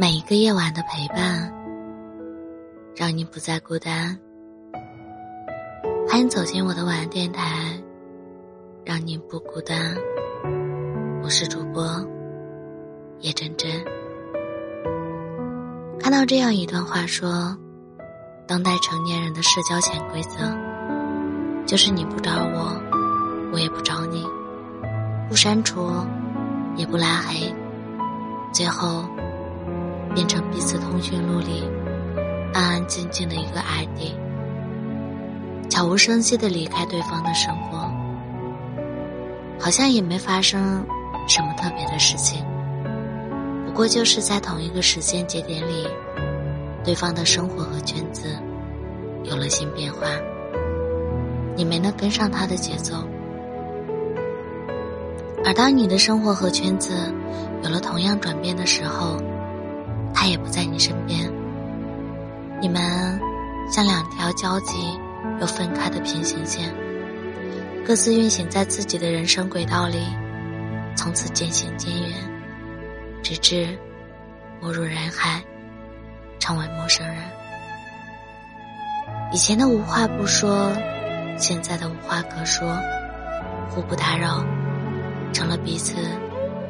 每一个夜晚的陪伴，让你不再孤单。欢迎走进我的晚安电台，让你不孤单。我是主播叶真真。看到这样一段话说：当代成年人的社交潜规则，就是你不找我，我也不找你，不删除，也不拉黑，最后。变成彼此通讯录里安安静静的一个 ID，悄无声息的离开对方的生活，好像也没发生什么特别的事情。不过就是在同一个时间节点里，对方的生活和圈子有了新变化，你没能跟上他的节奏。而当你的生活和圈子有了同样转变的时候，他也不在你身边，你们像两条交集又分开的平行线，各自运行在自己的人生轨道里，从此渐行渐远，直至没入人海，成为陌生人。以前的无话不说，现在的无话可说，互不打扰，成了彼此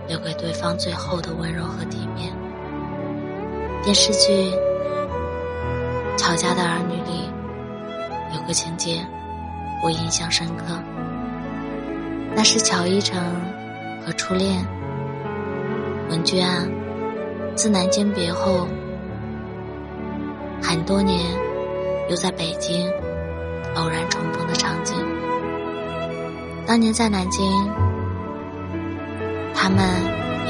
留给对方最后的温柔和体面。电视剧《乔家的儿女》里有个情节，我印象深刻。那是乔一成和初恋文娟自南京别后很多年，又在北京偶然重逢的场景。当年在南京，他们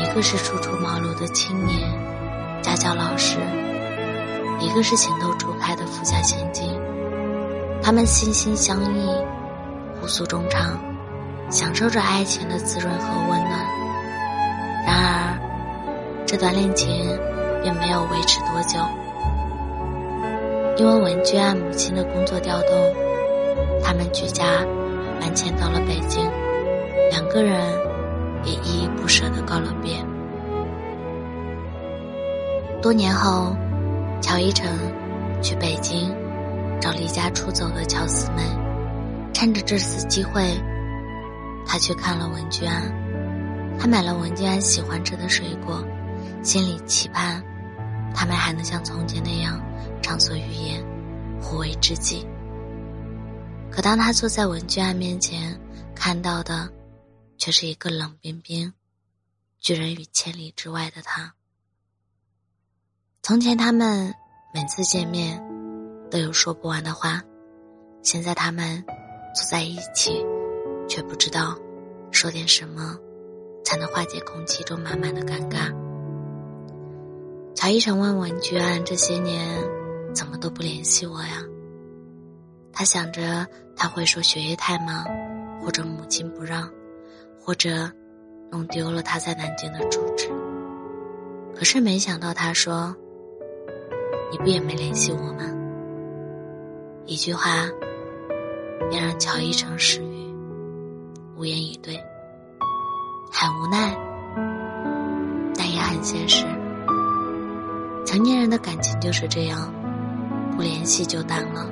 一个是初出茅庐的青年。家教老师，一个是情窦初开的富家千金，他们心心相印，互诉衷肠，享受着爱情的滋润和温暖。然而，这段恋情并没有维持多久，因为文娟按母亲的工作调动，他们举家搬迁到了北京，两个人也依依不舍地告了别。多年后，乔一成去北京找离家出走的乔四妹，趁着这次机会，他去看了文君安，他买了文君安喜欢吃的水果，心里期盼他们还能像从前那样畅所欲言，互为知己。可当他坐在文君安面前，看到的却是一个冷冰冰、拒人于千里之外的他。从前，他们每次见面都有说不完的话，现在他们坐在一起，却不知道说点什么才能化解空气中满满的尴尬。乔一成问文居安：“这些年怎么都不联系我呀？”他想着他会说学业太忙，或者母亲不让，或者弄丢了他在南京的住址。可是没想到他说。你不也没联系我吗？一句话，便让乔一成失语，无言以对，很无奈，但也很现实。成年人的感情就是这样，不联系就淡了，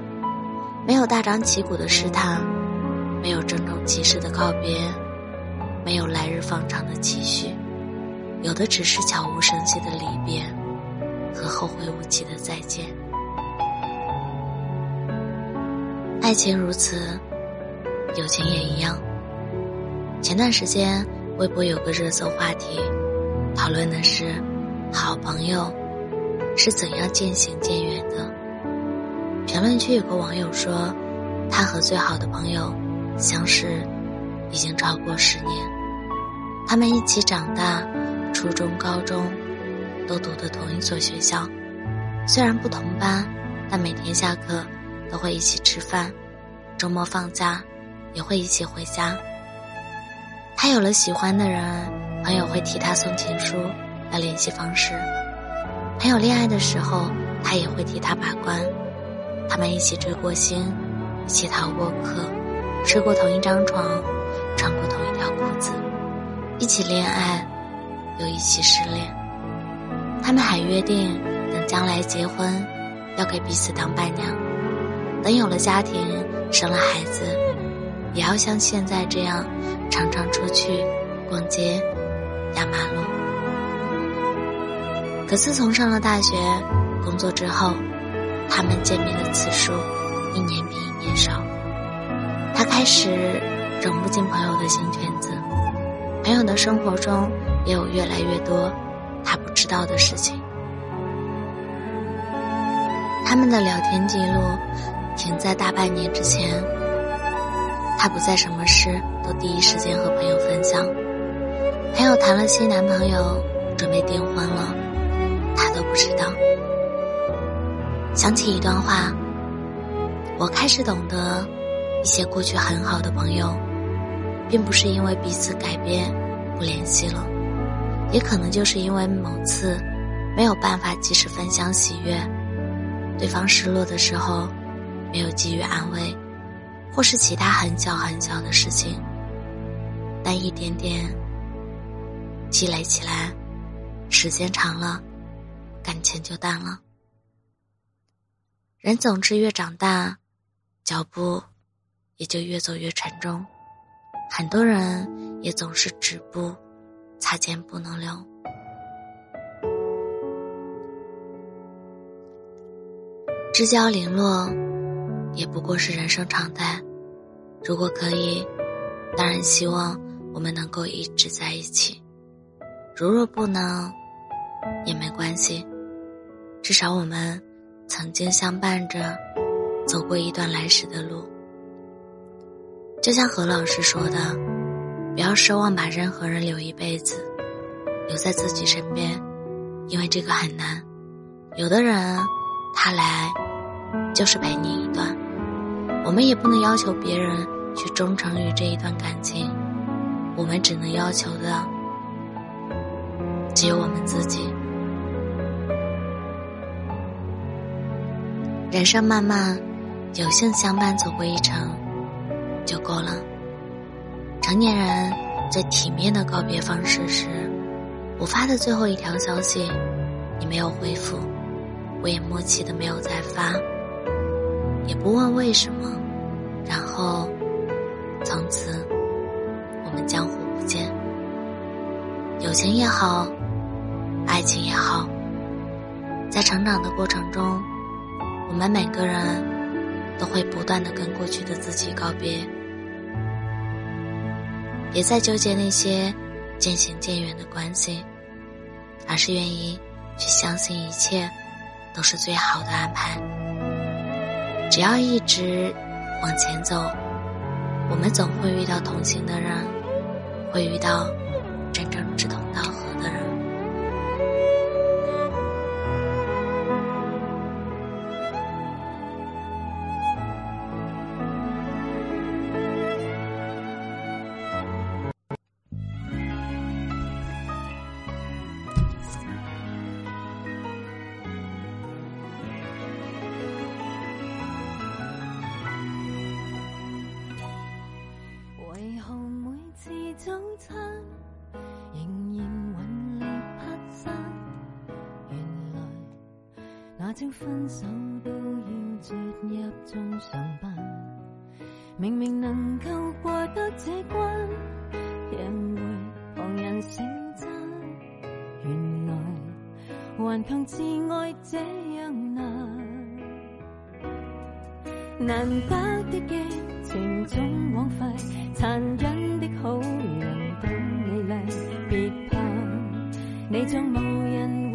没有大张旗鼓的试探，没有郑重其事的告别，没有来日方长的期许，有的只是悄无声息的离别。后会无期的再见。爱情如此，友情也一样。前段时间，微博有个热搜话题，讨论的是好朋友是怎样渐行渐远的。评论区有个网友说，他和最好的朋友相识已经超过十年，他们一起长大，初中、高中。都读的同一所学校，虽然不同班，但每天下课都会一起吃饭，周末放假也会一起回家。他有了喜欢的人，朋友会替他送情书要联系方式；朋友恋爱的时候，他也会替他把关。他们一起追过星，一起逃过课，睡过同一张床，穿过同一条裤子，一起恋爱，又一起失恋。他们还约定，等将来结婚，要给彼此当伴娘；等有了家庭，生了孩子，也要像现在这样，常常出去逛街、压马路。可自从上了大学、工作之后，他们见面的次数一年比一年少。他开始融不进朋友的新圈子，朋友的生活中也有越来越多知道的事情。他们的聊天记录停在大半年之前，他不再什么事都第一时间和朋友分享。朋友谈了新男朋友，准备订婚了，他都不知道。想起一段话，我开始懂得，一些过去很好的朋友，并不是因为彼此改变不联系了，也可能就是因为某次没有办法及时分享喜悦，对方失落的时候没有给予安慰，或是其他很小很小的事情，但一点点积累起来，时间长了，感情就淡了。人总是越长大，脚步也就越走越沉重。很多人也总是止步，擦肩不能留。知交零落，也不过是人生常态。如果可以，当然希望我们能够一直在一起。如若不能，也没关系，至少我们。曾经相伴着走过一段来时的路，就像何老师说的：“不要奢望把任何人留一辈子，留在自己身边，因为这个很难。有的人，他来就是陪你一段，我们也不能要求别人去忠诚于这一段感情，我们只能要求的只有我们自己。”人生漫漫，有幸相伴走过一程，就够了。成年人最体面的告别方式是：我发的最后一条消息，你没有回复，我也默契的没有再发，也不问为什么，然后从此我们江湖不见。友情也好，爱情也好，在成长的过程中。我们每个人都会不断的跟过去的自己告别，别再纠结那些渐行渐远的关系，而是愿意去相信一切都是最好的安排。只要一直往前走，我们总会遇到同行的人，会遇到那正分手都要进入中上班。明明能够过得这关，仍为旁人称赞。原来顽强自爱这样难，难得的激情总枉费，残忍的好。你像无人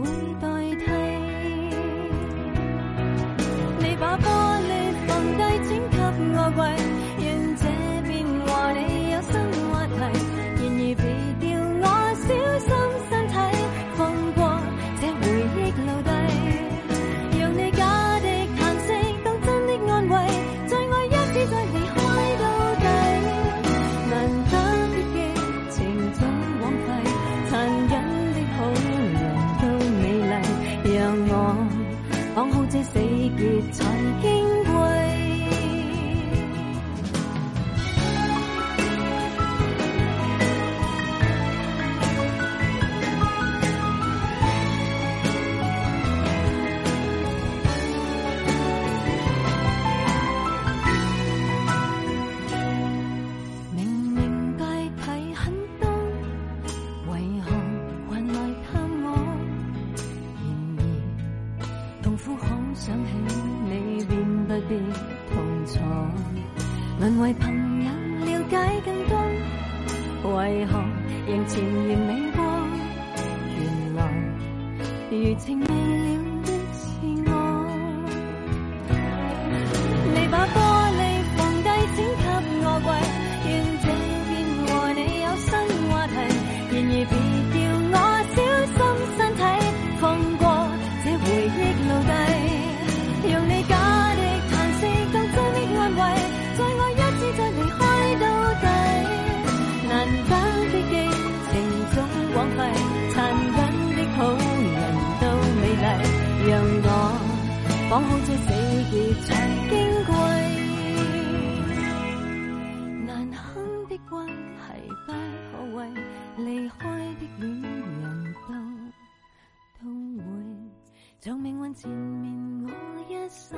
讲好这死结才如情未。好在死结才矜贵，难堪的关系不可畏，离开的恋人都痛会，像命运缠绵我一世。